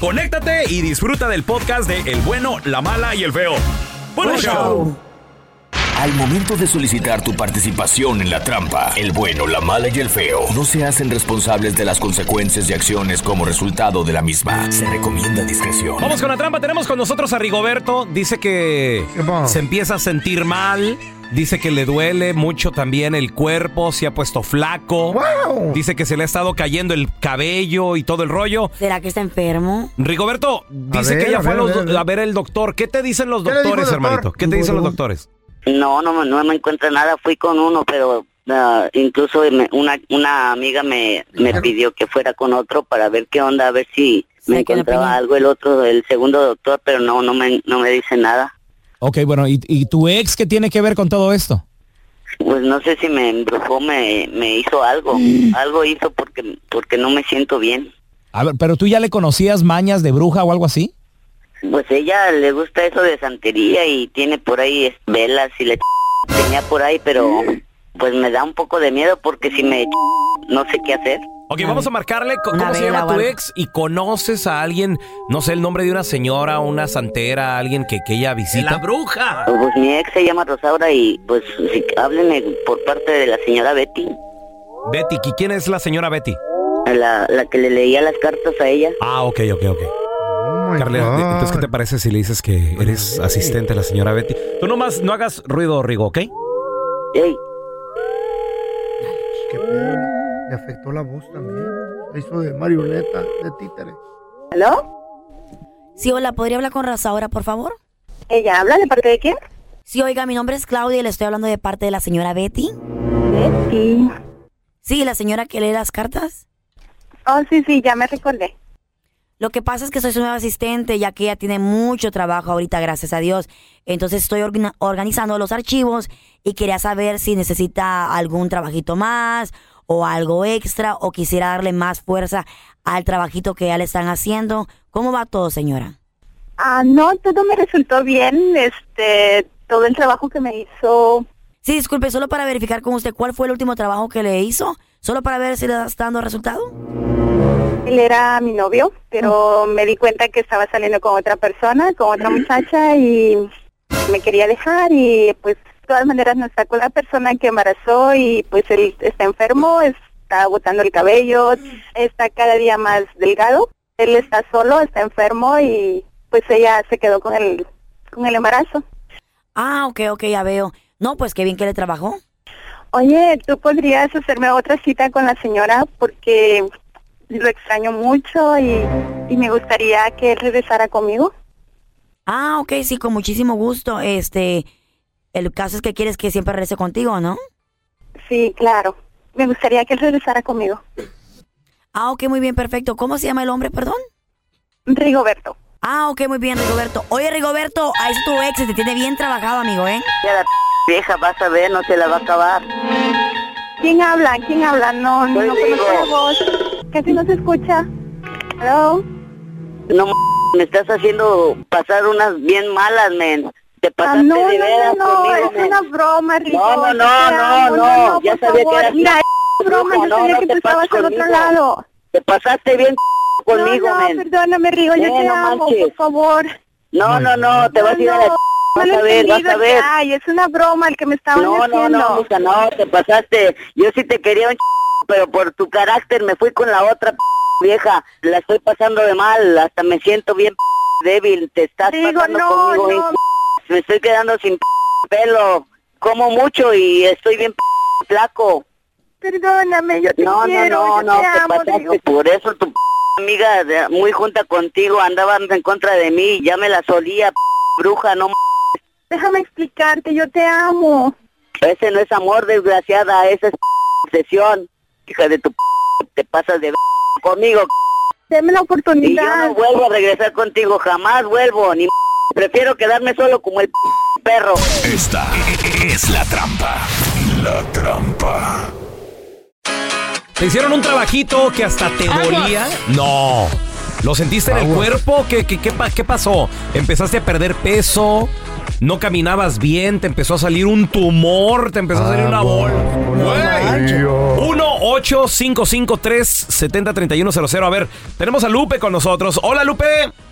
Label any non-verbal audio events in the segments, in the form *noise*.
conéctate y disfruta del podcast de El bueno, la mala y el feo. ¡Buen show! Al momento de solicitar tu participación en la trampa, el bueno, la mala y el feo no se hacen responsables de las consecuencias y acciones como resultado de la misma. Se recomienda discreción. Vamos con la trampa. Tenemos con nosotros a Rigoberto. Dice que se empieza a sentir mal. Dice que le duele mucho también el cuerpo, se ha puesto flaco. Dice que se le ha estado cayendo el cabello y todo el rollo. ¿Será que está enfermo? Rigoberto, dice ver, que ella a fue a, ver, los- a ver, a ver. a ver el doctor. ¿Qué te dicen los ¿Qué le dijo doctores, doctor? hermanito? ¿Qué te dicen los doctores? No, no, me- no me encuentro nada. Fui con uno, pero ah, incluso me- una, una amiga me, me pidió que fuera con otro para ver qué onda, a ver si me encontraba algo el otro, el segundo doctor, pero no, no me, no me dice nada. Ok, bueno, ¿y, y tu ex qué tiene que ver con todo esto? Pues no sé si me embrujó, me, me hizo algo, *gasps* algo hizo porque, porque no me siento bien. A ver, pero tú ya le conocías mañas de bruja o algo así? Pues ella le gusta eso de santería y tiene por ahí velas y le *laughs* tenía por ahí, pero pues me da un poco de miedo porque si me *laughs* no sé qué hacer. Ok, vamos a marcarle cómo se llama tu ex y conoces a alguien, no sé, el nombre de una señora, una santera, alguien que, que ella visita. La bruja! Pues mi ex se llama Rosaura y pues si, háblenme por parte de la señora Betty, Betty, ¿y quién es la señora Betty? la, la que le leía las cartas a ella. Ah, ok, ok, ok. Carla, entonces, ¿qué te parece si le dices que eres asistente de la señora Betty? Tú nomás no hagas ruido, Rigo, ¿ok? Ey. Qué pena. Le afectó la voz también. La hizo de marioneta, de títere. ¿Aló? Sí, hola, ¿podría hablar con Rosaura, por favor? ¿Ella habla de parte de quién? Sí, oiga, mi nombre es Claudia y le estoy hablando de parte de la señora Betty. Betty. Sí, la señora que lee las cartas. Oh, sí, sí, ya me recordé. Lo que pasa es que soy su nueva asistente, ya que ella tiene mucho trabajo ahorita, gracias a Dios. Entonces estoy organizando los archivos y quería saber si necesita algún trabajito más o algo extra o quisiera darle más fuerza al trabajito que ya le están haciendo. ¿Cómo va todo, señora? Ah, no, todo me resultó bien. Este, todo el trabajo que me hizo. Sí, disculpe, solo para verificar con usted cuál fue el último trabajo que le hizo, solo para ver si le está dando resultado. Él era mi novio, pero me di cuenta que estaba saliendo con otra persona, con otra muchacha y me quería dejar y pues de todas maneras nos sacó la persona que embarazó y pues él está enfermo, está botando el cabello, está cada día más delgado. Él está solo, está enfermo y pues ella se quedó con el con el embarazo. Ah, ok, ok, ya veo. No, pues qué bien que le trabajó. Oye, ¿tú podrías hacerme otra cita con la señora? Porque lo extraño mucho y, y me gustaría que él regresara conmigo. Ah, ok, sí, con muchísimo gusto. Este, el caso es que quieres que siempre regrese contigo, ¿no? Sí, claro. Me gustaría que él regresara conmigo. Ah, ok, muy bien, perfecto. ¿Cómo se llama el hombre, perdón? Rigoberto. Ah, ok, muy bien, Rigoberto. Oye, Rigoberto, ahí es tu ex, te tiene bien trabajado, amigo, ¿eh? Ya la vieja vas a ver, no se la va a acabar. ¿Quién habla? ¿Quién habla? No, no conozco la voz. Casi no se escucha. Hello. No, m- me estás haciendo pasar unas bien malas, men. Te Ah, pasaste no, de no, veras no, no, conmigo, es men. una broma, Rico. No, no, no, no, amo, no, ya sabía que favor. eras Mira, una es broma, yo no, sabía no que te tú estabas al otro lado. Te pasaste bien conmigo, no, no, men. perdóname, Rigo, yo Eh, te no amo, manches. por favor. No, no, no, te vas a ir a la ch- Vas a ver, vas a ver. Ay, es una broma el que me estaban No, no, haciendo. no, mija, no, te pasaste. Yo sí te quería un ch... pero por tu carácter me fui con la otra p- vieja. La estoy pasando de mal, hasta me siento bien p- débil. Te estás Digo, pasando no, conmigo no. Me estoy quedando sin p- pelo. Como mucho y estoy bien p- flaco. Perdóname, yo te No, no, quiero, no, yo no, te te amo, pasaste. Por eso tu p- amiga de- muy junta contigo andaba en contra de mí. Ya me la solía, p- bruja, no m- Déjame explicarte, yo te amo. Ese no es amor, desgraciada, esa es p- obsesión. Hija de tu p- te pasas de v- conmigo. Deme la Y yo oportunidad. no vuelvo a regresar contigo, jamás vuelvo, ni m- prefiero quedarme solo como el p- perro. Esta es la trampa. La trampa. ¿Te hicieron un trabajito que hasta te dolía? No. ¿Lo sentiste en el cuerpo? ¿Qué, qué, qué, pa- qué pasó? ¿Empezaste a perder peso? ¿No caminabas bien? ¿Te empezó a salir un tumor? ¿Te empezó a salir una bola? Güey. 1-855-370-3100. A ver, tenemos a Lupe con nosotros. Hola, Lupe.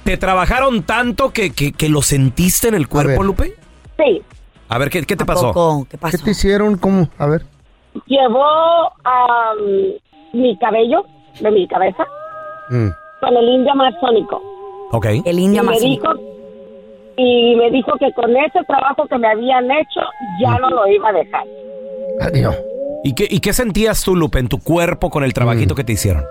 ¿Te trabajaron tanto que, que, que lo sentiste en el cuerpo. Lupe? Sí, A ver, ¿qué, qué te ¿A pasó? poco? ¿Qué ¿Qué pasó? te hicieron? ¿Cómo? A ver. llevó am, mi cabello de mi cabeza Mm. con el indio amazónico. Ok. El indio me amazónico. dijo y me dijo que con ese trabajo que me habían hecho ya no lo iba a dejar. Adiós. ¿Y qué, ¿Y qué sentías tú, Lupe, en tu cuerpo con el trabajito que te hicieron?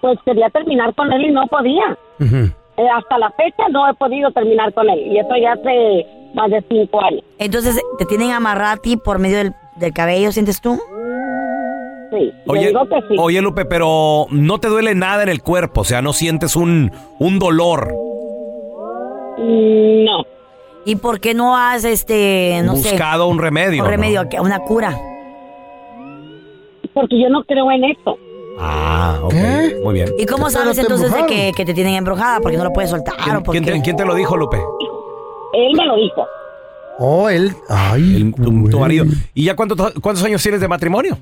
Pues quería terminar con él y no podía. Ujú. Eh, hasta la fecha no he podido terminar con él y eso ya hace más de cinco años. Entonces, ¿te tienen amarrado a ti por medio del, del cabello, sientes tú? Sí, yo Oye, digo que sí. oye, Lupe, pero no te duele nada en el cuerpo, o sea, no sientes un, un dolor. Mm, No, ¿Y por qué no has, este, no sé, buscado un remedio. un remedio, una cura? porque yo no creo en esto. Ah, ok. ¿Qué? Muy bien. ¿Y cómo ¿Qué sabes entonces de que, que te tienen embrujada? Porque no lo puedes soltar. ¿Quién, ¿o por quién te, qué? quién te lo dijo, Lupe? Él me lo dijo. Oh, él. Ay, El- tu, marido. ¿Y ya cuánto- cuántos años tienes de matrimonio?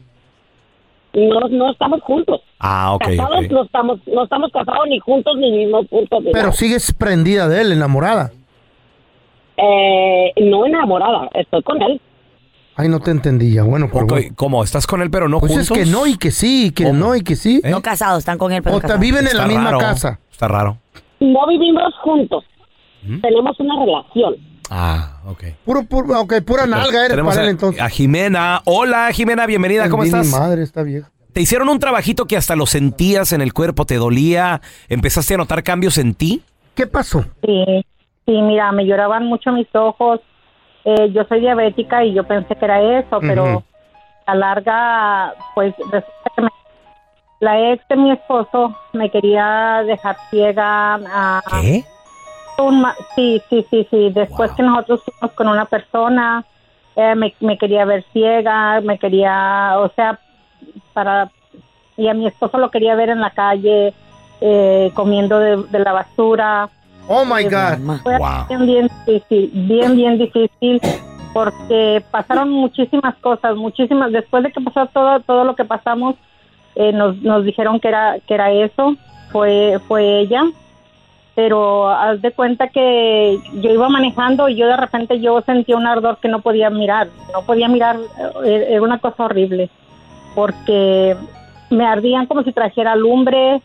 No, no estamos juntos. Ah, ok. casados no estamos, no estamos casados ni juntos ni mismos puntos Pero nada. sigues prendida de él, enamorada. Eh, no enamorada, estoy con él. Ay, no te entendí ya. Bueno, pero Ok, bueno. ¿Cómo? ¿Estás con él pero no Pues juntos? es que no y que sí, que ¿Cómo? no y que sí. ¿Eh? No casados, están con él, pero O casados. viven en Está la misma raro. casa. Está raro. No vivimos juntos. Tenemos una relación. Ah, ok. Puro, puro, ok, pura nalga eres Tenemos para él a, entonces. a Jimena. Hola, Jimena, bienvenida. ¿Cómo Ay, mi estás? madre, está vieja. ¿Te hicieron un trabajito que hasta lo sentías en el cuerpo, te dolía? ¿Empezaste a notar cambios en ti? ¿Qué pasó? Sí, sí, mira, me lloraban mucho mis ojos. Eh, yo soy diabética y yo pensé que era eso, pero Ujú. a larga, pues resulta que me- la ex de mi esposo me quería dejar ciega. a- ¿Qué? un sí, sí, sí, sí. Después que nosotros fuimos con una persona, eh, me, me quería ver ciega, me quería, o sea, para... Y a mi esposo lo quería ver en la calle, eh, comiendo de, de la basura. Oh my God. Fue Wow. bien, bien difícil, bien, bien difícil, porque pasaron muchísimas cosas, muchísimas. Después de que pasó todo, todo lo que pasamos, eh, nos, nos dijeron que era, que era eso, fue, fue ella. Pero haz de cuenta que yo iba manejando y yo de repente yo sentía un ardor que no podía mirar, no podía mirar, eh, era una cosa horrible, porque me ardían como si trajera lumbre,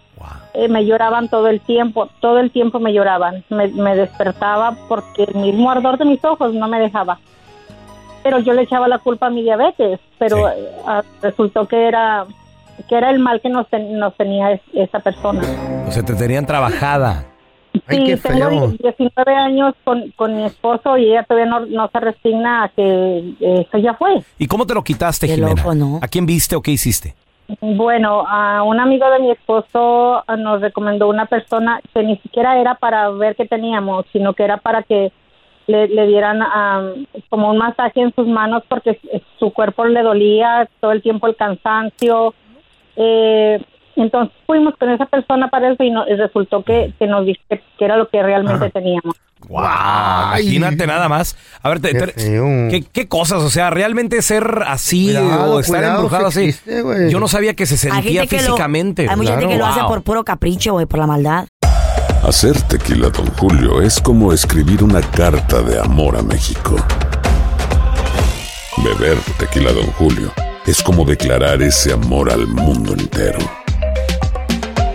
eh, me lloraban todo el tiempo, todo el tiempo me lloraban. Me, me despertaba porque el mismo ardor de mis ojos no me dejaba. Pero yo le echaba la culpa a mi diabetes, pero Sí. eh, ah, resultó que era que era el mal que nos, ten- nos tenía es- esa persona. O sea, te tenían trabajada. Ay, sí, qué tengo feo. 19 años con, con mi esposo y ella todavía no, no se resigna a que eso ya fue. ¿Y cómo te lo quitaste, Qué Jimena? loco, ¿no? ¿A quién viste o qué hiciste? Bueno, a un amigo de mi esposo ah, nos recomendó una persona que ni siquiera era para ver qué teníamos, sino que era para que le, le dieran am, como un masaje en sus manos porque su cuerpo le dolía todo el tiempo el cansancio. Eh, entonces fuimos con esa persona para eso y, no- y resultó que, que nos dice que era lo que realmente teníamos. Wow, imagínate nada más. A ver, te- Qué te- feo. ¿qué, qué cosas? O sea, realmente ser así Cuidado, o estar cuidado, embrujado sí así. existe, güey. Yo no sabía que se Hay sentía gente que lo- físicamente. hay mucha gente que lo hace Wow. por puro capricho, güey, por la maldad. Hacer tequila, Don Julio, es como escribir una carta de amor a México. Beber tequila, Don Julio, es como declarar ese amor al mundo entero.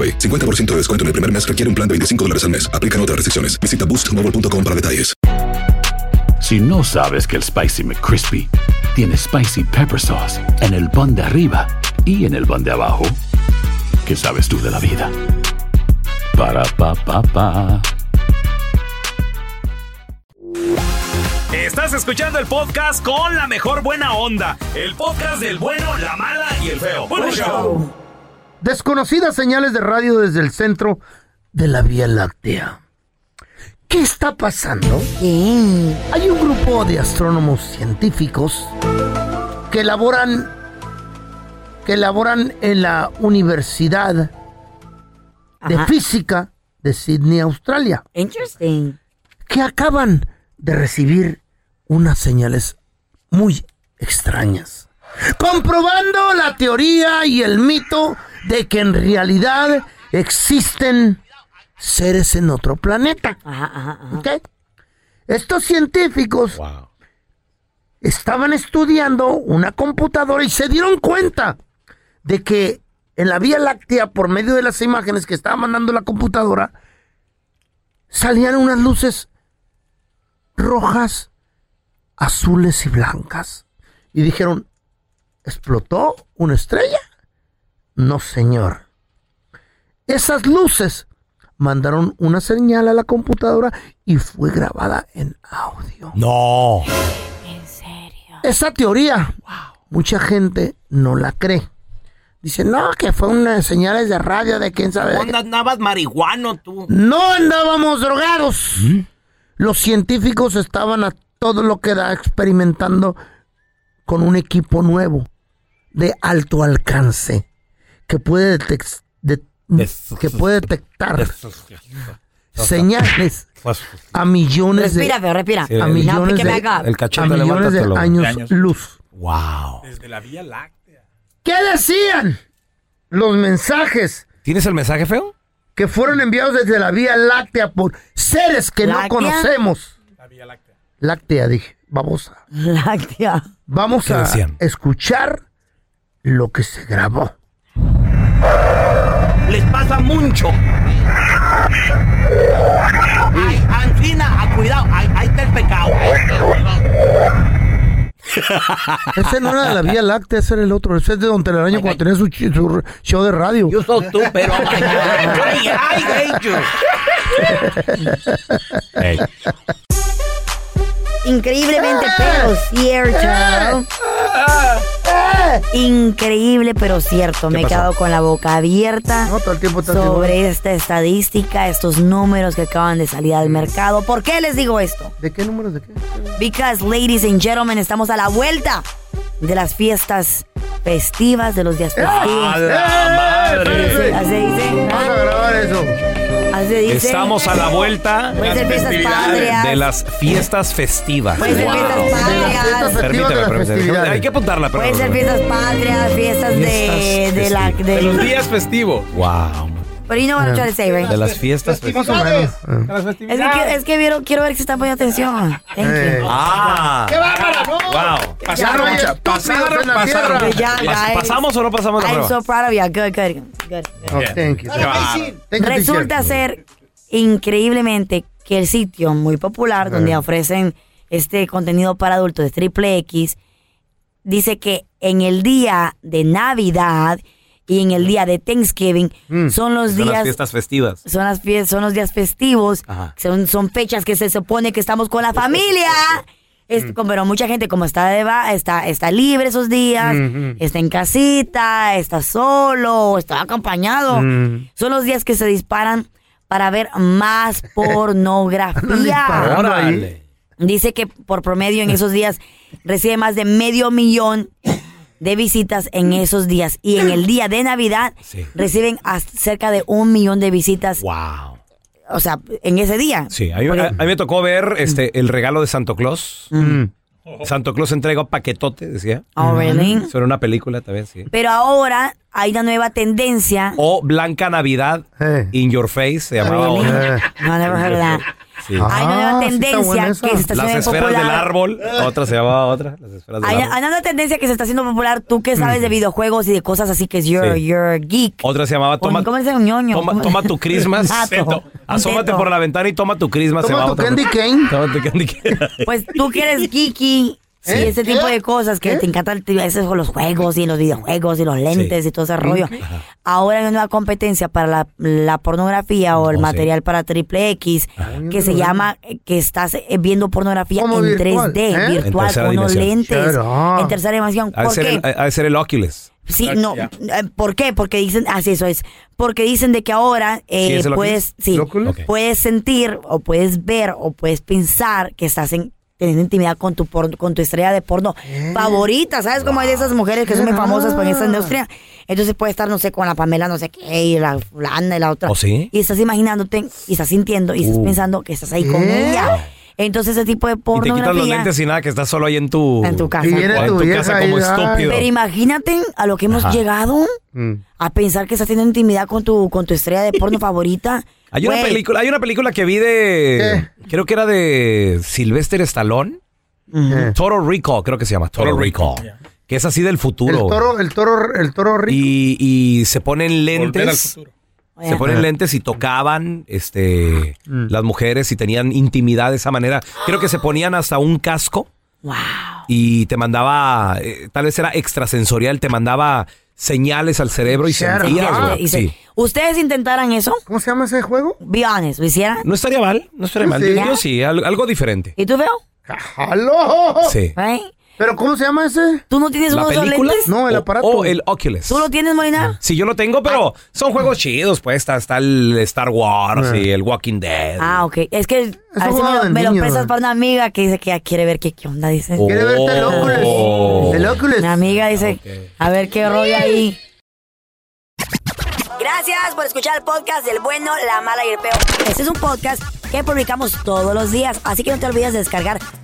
AroPay. 50% de descuento en el primer mes requiere un plan de 25 dólares al mes. Aplican otras restricciones. Visita boostmobile.com para detalles. Si no sabes que el Spicy McCrispy tiene Spicy Pepper Sauce en el pan de arriba y en el pan de abajo, ¿qué sabes tú de la vida? Para, pa, pa, pa. Estás escuchando el podcast con la mejor buena onda. El podcast del bueno, la mala y el feo. Bueno, show. Desconocidas señales de radio desde el centro de la Vía Láctea. ¿Qué está pasando? Hay un grupo de astrónomos científicos que elaboran que elaboran en la Universidad de Ajá. Física de Sydney, Australia. Interesting. Que acaban de recibir unas señales muy extrañas. Comprobando la teoría y el mito de que en realidad existen seres en otro planeta. ¿Ok? Estos científicos estaban estudiando una computadora y se dieron cuenta de que en la Vía Láctea, por medio de las imágenes que estaba mandando la computadora, salían unas luces rojas, azules y blancas. Y dijeron, ¿explotó una estrella? No, señor. Esas luces mandaron una señal a la computadora y fue grabada en audio. No. Esa teoría, mucha gente no la cree. Dice, no, que fue unas señales de radio de quién sabe. de qué". andabas marihuano tú? No andábamos drogados. Los científicos estaban a todo lo que da experimentando con un equipo nuevo de alto alcance que puede, de- que puede detectar señales a millones de Respira, feo, respira. a millones de, a millones de años, De años. luz. Wow. Desde la Vía Láctea. ¿Qué decían los mensajes ¿Tienes el mensaje feo? que fueron enviados desde la Vía Láctea por seres que no ¿Láctea? conocemos? Láctea, dije. Vamos a, Láctea. vamos ¿Qué a decían? escuchar lo que se grabó. Les pasa mucho. Ay, Ancina, a cuidado, ahí, ahí está el pecado. Ese no era de la Vía Láctea, ese era el otro. Ese es de Don Telaraño cuando tenía su, show de radio. Yo soy tú, pero ay, ay, ay, hate you. Increíblemente, pero cierto. Increíble, pero cierto. Me he quedado con la boca abierta No, todo el tiempo estás sobre igual. esta estadística, estos números que acaban de salir al mercado. ¿Por qué les digo esto? ¿De qué números de qué? Because, ladies and gentlemen, estamos a la vuelta de las fiestas festivas, de los días festivos. madre! Así dice. Eso. Así dice. Estamos a la vuelta Puede ser fiestas patrias. de las fiestas festivas. Puede ser fiestas patrias. fiestas festivas de Permíteme, permíteme. Hay que apuntarla, pero. Puede ser fiestas patrias, fiestas de, Fiestas de la... festivas. de- De los días festivos. Wow. But you know what I'm trying to say, right? De las fiestas. Más o menos. Es que, quiero- es que quiero, quiero ver se están poniendo atención. Thank you. Ah. ¡Qué bárbara, no! Wow. Pasaron, pasaron, pasaron. ¿Pasamos o no pasamos la I'm prueba? so proud of you. Good, good, good. Oh, thank you. Resulta ser increíblemente que el sitio muy popular donde ofrecen este contenido para adultos de Triple X dice que en el día de Navidad y en el día de Thanksgiving son los Son las días fiestas festivas. son las fies- son los días festivos, Ajá. son, son fechas que se supone que estamos con la *laughs* familia. Es- como- pero mucha gente como está de va- está está libre esos días, Ujú. está en casita, está solo, está acompañado. Mm. Son los días que se disparan para ver más *laughs* pornografía. Dice que por promedio en esos días recibe más de medio millón de visitas en esos días. Y en el día de Navidad Sí. reciben hasta cerca de un millón de visitas. Wow. O sea, en ese día. Sí, a mí, Porque- a- a mí me tocó ver este el regalo de Santo Claus. Mm. Santo Claus entrega un paquetote, decía. Oh, really? Eso era una película también, sí. Pero ahora hay una nueva tendencia. O Blanca Navidad Eh. in your face se llamaba Really? otra. Eh. No, that. *laughs* Sí. Hay una Ah, nueva está tendencia que se está Las haciendo esferas popular. del árbol, otra se llamaba otra. Las esferas del Hay, árbol. hay una tendencia que se está haciendo popular. Tú que sabes de videojuegos y de cosas así que es your, Sí. your geek. Otra se llamaba toma, ¿Cómo dice un ñoño? toma, toma tu Christmas. *laughs* Asómate Teto. por la ventana y toma tu Christmas. Toma tu otra. candy cane. Toma tu candy cane. Pues tú que eres geeky y ¿Eh? ese tipo de cosas que te encantan esos con los juegos y los videojuegos y los lentes Sí. y todo ese rollo. Ahora hay una nueva competencia para la, la pornografía o el Oh, sí. material para triple X que se llama eh, que estás eh, viendo pornografía ¿Cómo en virtual? 3D, ¿Eh? En virtual, con unos lentes, en tercera dimensión. Ha de ¿Por ser qué? el, ha de ser el Oculus. Sí, no, eh, ¿por qué? Porque dicen, así eso es, porque dicen de que ahora eh, ¿Sí puedes, sí, puedes sentir o puedes ver o puedes pensar que estás en, teniendo intimidad con tu por- con tu estrella de porno favorita, ¿sabes? Como hay de esas mujeres que son muy famosas por esta industria. Entonces puede estar, no sé, con la Pamela, no sé qué, y la fulana y la otra. ¿Oh, sí? Y estás imaginándote, y estás sintiendo, y estás Uh. pensando que estás ahí con ¿Qué? ella. Entonces ese tipo de Y te quitas los lentes y nada, que estás solo ahí en tu... En tu casa. Y viene o en tu vieja casa como estúpido. Pero imagínate a lo que hemos Ajá. llegado Mm. a pensar que estás teniendo intimidad con tu, con tu estrella de porno *laughs* favorita. Hay una película, hay una película que vi de, creo que era de Sylvester Stallone, Eh. Total Recall, creo que se llama Total, Recall, que es así del El futuro. toro, el toro, el toro rico. y, y se ponen lentes, se ponen lentes y tocaban, este, Mm. las mujeres y tenían intimidad de esa manera. Creo que se ponían hasta un casco Wow. y te mandaba, eh, tal vez era extrasensorial, te mandaba señales al cerebro y sentías, up. güey. Sí. ¿Ustedes intentaran eso? ¿Cómo se llama ese juego? Be honest, ¿lo hicieran? No estaría mal, no estaría mal. Sí. Yo, yo sí, al- algo diferente. ¿Y tú, Veo? ¡Aló! Sí. ¿Eh? ¿Pero cómo se llama ese? ¿Tú no tienes ¿La uno de esos película? lentes? No, el O- aparato. O el Oculus. ¿Tú lo tienes, Molina? Sí, yo lo tengo, pero son juegos chidos, pues. Está, está el Star Wars y el Walking Dead. Ah, ok. Es que a ver si me, lo- me lo prestas para una amiga que dice que ya quiere ver qué, qué onda, dice. Oh. ¿Quiere verte el Oculus? El Oculus. Mi amiga dice, Ok. a ver qué rollo ahí. Gracias por escuchar el podcast del bueno, la mala y el peor. Este es un podcast que publicamos todos los días, así que no te olvides de descargar